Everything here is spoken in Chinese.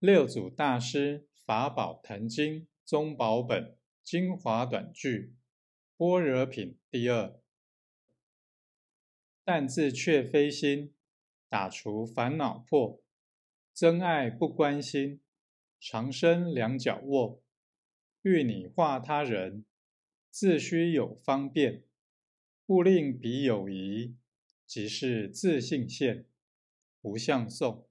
六祖大师《法宝坛经》中宝本精华短句，《般若品》第二：但自却非心，打除烦恼破；真爱不关心，长生两脚卧。欲你化他人，自须有方便，勿令彼有疑，即是自信现，无相送。